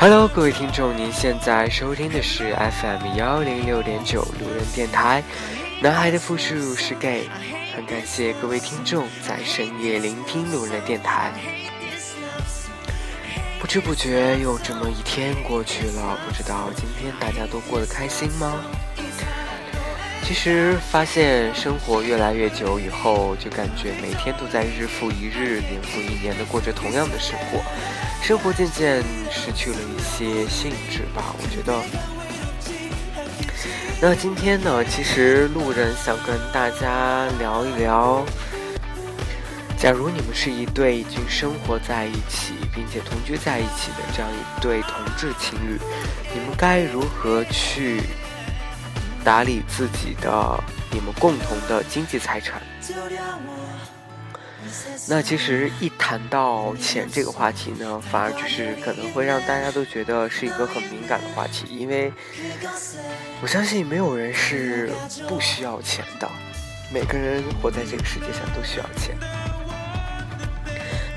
Hello，各位听众，您现在收听的是 FM 幺零六点九路人电台。男孩的复数是 gay，很感谢各位听众在深夜聆听路人的电台。不知不觉又这么一天过去了，不知道今天大家都过得开心吗？其实发现生活越来越久以后，就感觉每天都在日复一日、年复一年的过着同样的生活。生活渐渐失去了一些兴致吧，我觉得。那今天呢，其实路人想跟大家聊一聊，假如你们是一对已经生活在一起并且同居在一起的这样一对同志情侣，你们该如何去打理自己的你们共同的经济财产？那其实一谈到钱这个话题呢，反而就是可能会让大家都觉得是一个很敏感的话题，因为我相信没有人是不需要钱的，每个人活在这个世界上都需要钱。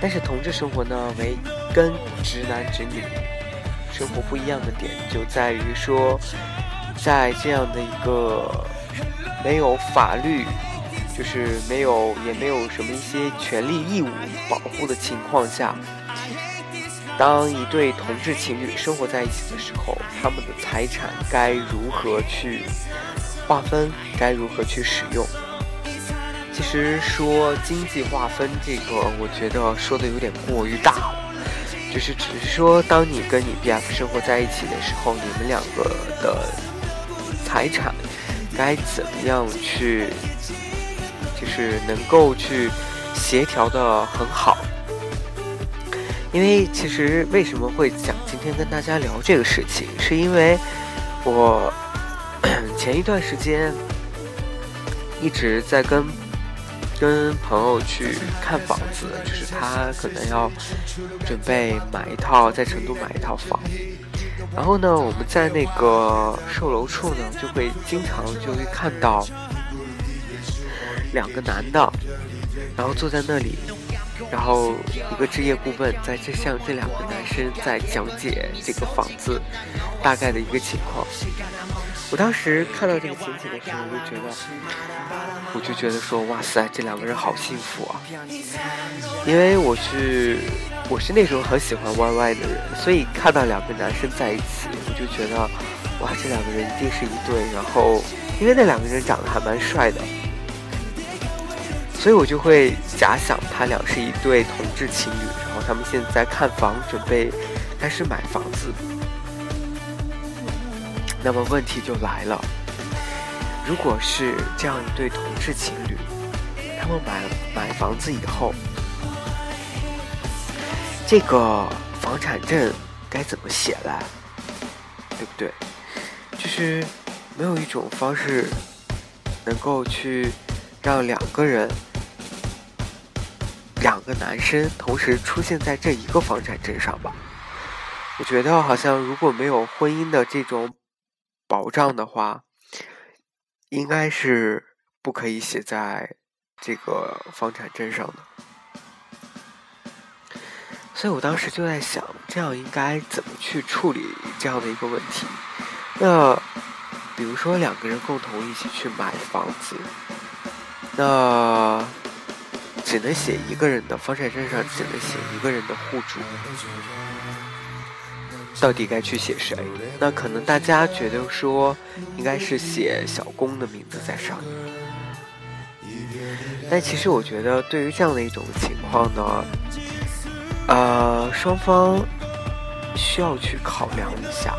但是同志生活呢，为跟直男直女生活不一样的点就在于说，在这样的一个没有法律。就是没有，也没有什么一些权利义务保护的情况下，当一对同志情侣生活在一起的时候，他们的财产该如何去划分，该如何去使用？其实说经济划分这个，我觉得说的有点过于大了。就是只是说，当你跟你 BF 生活在一起的时候，你们两个的财产该怎么样去？就是能够去协调的很好，因为其实为什么会想今天跟大家聊这个事情，是因为我前一段时间一直在跟跟朋友去看房子，就是他可能要准备买一套在成都买一套房，然后呢，我们在那个售楼处呢，就会经常就会看到。两个男的，然后坐在那里，然后一个置业顾问在这向这两个男生在讲解这个房子大概的一个情况。我当时看到这个情景的时候，我就觉得，我就觉得说，哇塞，这两个人好幸福啊！因为我是我是那种很喜欢 YY 的人，所以看到两个男生在一起，我就觉得，哇，这两个人一定是一对。然后，因为那两个人长得还蛮帅的。所以我就会假想他俩是一对同志情侣，然后他们现在看房，准备开始买房子。那么问题就来了，如果是这样一对同志情侣，他们买买房子以后，这个房产证该怎么写来？对不对？就是没有一种方式能够去让两个人。两个男生同时出现在这一个房产证上吧？我觉得好像如果没有婚姻的这种保障的话，应该是不可以写在这个房产证上的。所以我当时就在想，这样应该怎么去处理这样的一个问题？那比如说两个人共同一起去买房子，那。只能写一个人的房产证上，只能写一个人的户主。到底该去写谁？那可能大家觉得说，应该是写小公的名字在上面。但其实我觉得，对于这样的一种情况呢，呃，双方需要去考量一下，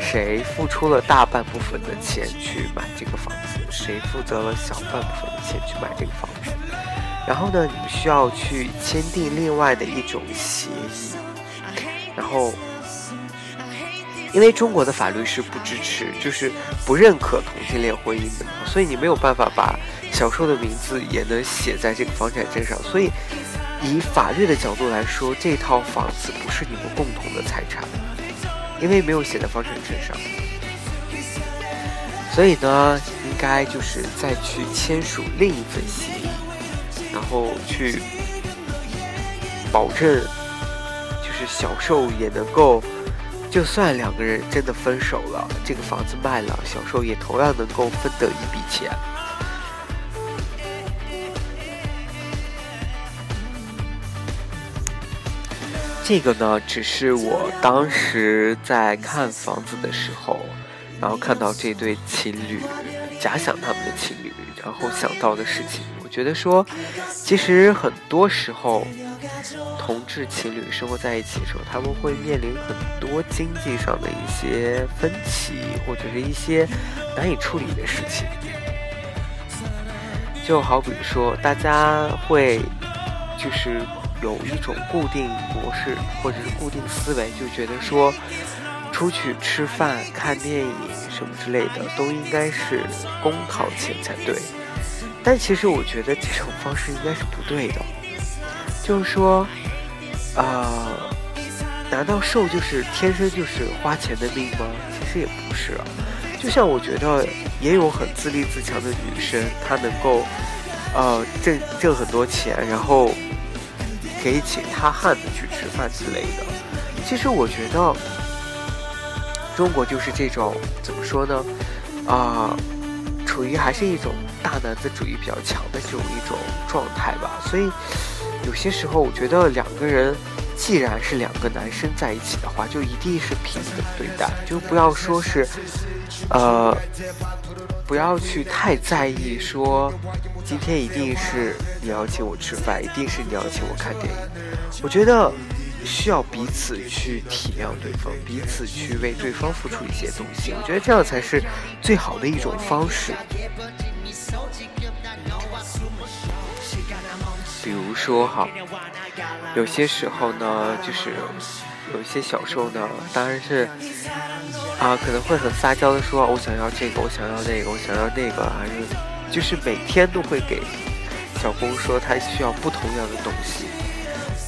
谁付出了大半部分的钱去买这个房子，谁负责了小半部分的钱去买这个房子。然后呢，你需要去签订另外的一种协议，然后因为中国的法律是不支持，就是不认可同性恋婚姻的，所以你没有办法把小受的名字也能写在这个房产证上。所以，以法律的角度来说，这套房子不是你们共同的财产，因为没有写在房产证上。所以呢，应该就是再去签署另一份协议，然后去保证，就是小受也能够。就算两个人真的分手了，这个房子卖了，小受也同样能够分得一笔钱。这个呢，只是我当时在看房子的时候，然后看到这对情侣，假想他们的情侣，然后想到的事情。觉得说，其实很多时候。同志情侣生活在一起的时候，他们会面临很多经济上的一些分歧，或者是一些难以处理的事情。就好比说，大家会就是有一种固定模式，或者是固定思维，就觉得说，出去吃饭、看电影什么之类的，都应该是公掏钱才对。但其实我觉得这种方式应该是不对的。就是说，呃，难道瘦就是天生就是花钱的命吗？其实也不是啊。就像我觉得也有很自立自强的女生，她能够呃挣挣很多钱，然后给其他汉子去吃饭之类的。其实我觉得中国就是这种怎么说呢？啊，处于还是一种大男子主义比较强的这种一种状态吧，所以。有些时候，我觉得两个人既然是两个男生在一起的话，就一定是平等对待，就不要说是，呃，不要去太在意说，今天一定是你要请我吃饭，一定是你要请我看电影。我觉得需要彼此去体谅对方，彼此去为对方付出一些东西。我觉得这样才是最好的一种方式。比如说哈，有些时候呢，就是有一些小受呢，当然是啊，可能会很撒娇的说，我想要这个，我想要那个，我想要那个，还是就是每天都会给小公说他需要不同样的东西。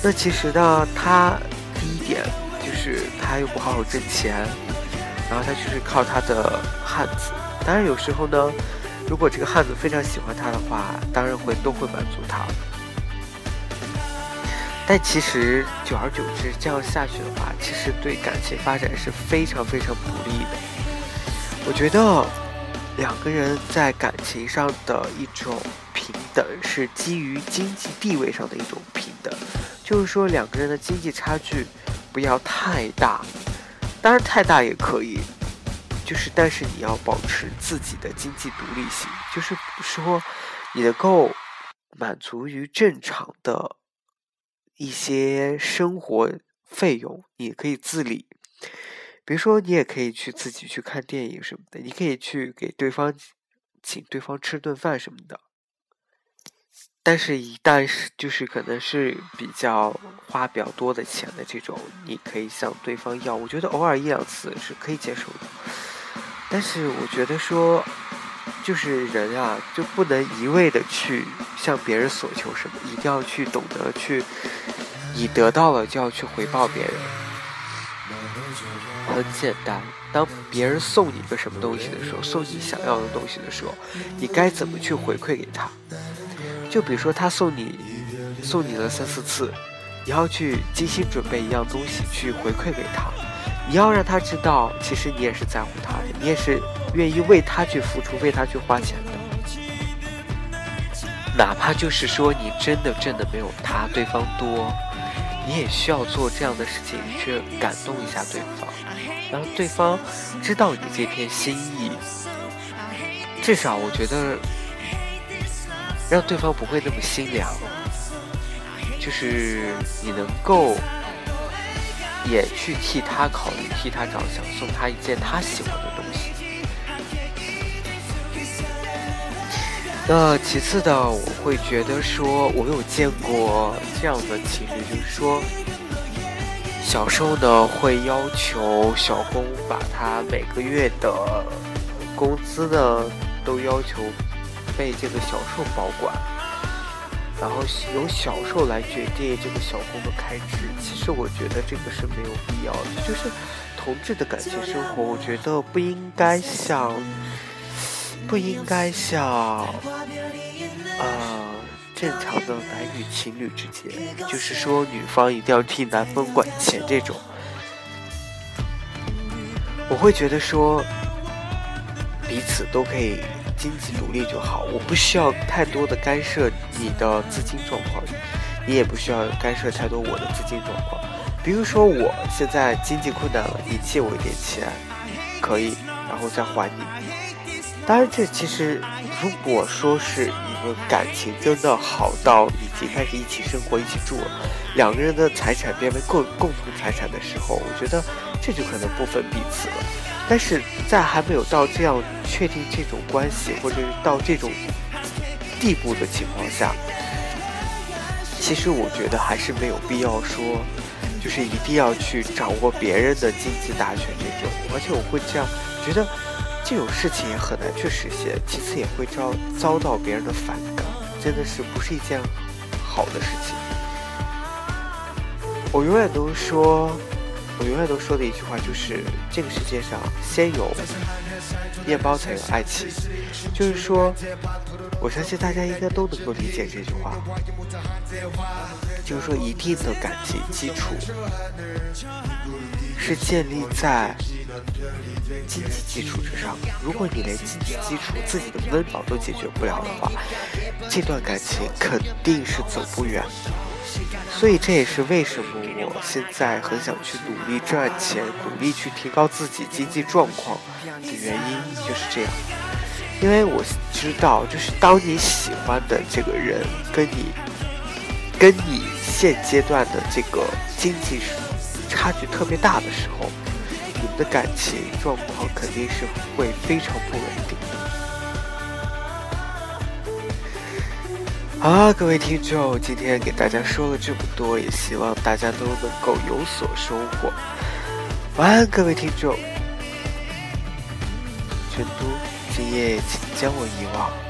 那其实呢，他第一点就是他又不好好挣钱，然后他就是靠他的汉子。当然有时候呢，如果这个汉子非常喜欢他的话，当然会都会满足他。但其实久而久之，这样下去的话，其实对感情发展是非常非常不利的。我觉得两个人在感情上的一种平等，是基于经济地位上的一种，就是说两个人的经济差距不要太大，当然太大也可以，就是但是你要保持自己的经济独立性，就是说你能够满足于正常的。一些生活费用你可以自理，比如说你也可以去自己去看电影什么的，你可以去给对方请对方吃顿饭什么的。但是，一旦是就是可能是比较花比较多的钱的这种，你可以向对方要。我觉得偶尔一两次是可以接受的，但是我觉得说。就是人啊，就不能一味的去向别人索求什么，一定要去懂得去，你得到了就要去回报别人。很简单，当别人送你一个什么东西的时候，送你想要的东西的时候，你该怎么去回馈给他？就比如说他送你，送你了三四次，你要去精心准备一样东西去回馈给他。你要让他知道，其实你也是在乎他的，你也是愿意为他去付出、为他去花钱的。哪怕就是说你真的挣的没有他对方多，你也需要做这样的事情去感动一下对方，让对方知道你这片心意。至少我觉得，让对方不会那么心凉，就是你能够。也去替他考虑，替他着想，送他一件他喜欢的东西。那其次的，我会觉得说，我有见过这样的情侣，就是说，小时候呢，会要求小工把他每个月的工资呢，都要求被这个小受保管，然后由小受来决定这个小工的开支。其实我觉得这个是没有必要的，就是同志的感情生活，我觉得不应该像，不应该像，呃。正常的男女情侣之间，就是说女方一定要替男方管钱这种，我会觉得说彼此都可以经济独立就好，我不需要太多的干涉你的资金状况，你也不需要干涉太多我的资金状况。比如说我现在经济困难了，你借我一点钱，可以，然后再还你。当然，这其实如果说是。感情真的好到已经开始一起生活、一起住了，两个人的财产变为共共同财产的时候，我觉得这就可能不分彼此了。但是在还没有到这样确定这种关系，或者是到这种地步的情况下，其实我觉得还是没有必要说，就是一定要去掌握别人的经济大权这种。而且我会这样觉得。这种事情也很难去实现，其次也会遭遭到别人的反感，真的是不是一件好的事情。我永远都说，我永远都说的一句话就是：这个世界上先有面包才有爱情。就是说，我相信大家应该都能够理解这句话。就是说，一定的感情基础是建立在。经济基础之上，如果你连经济基础、自己的温饱都解决不了的话，这段感情肯定是走不远的。所以这也是为什么我现在很想去努力赚钱，努力去提高自己经济状况的原因就是这样。因为我知道，就是当你喜欢的这个人跟你跟你现阶段的这个经济差距特别大的时候。你们的感情状况肯定是会非常不稳定的。好，各位听众，今天给大家说了这么多，也希望大家都能够有所收获。晚安，各位听众。成都，今夜请将我遗忘。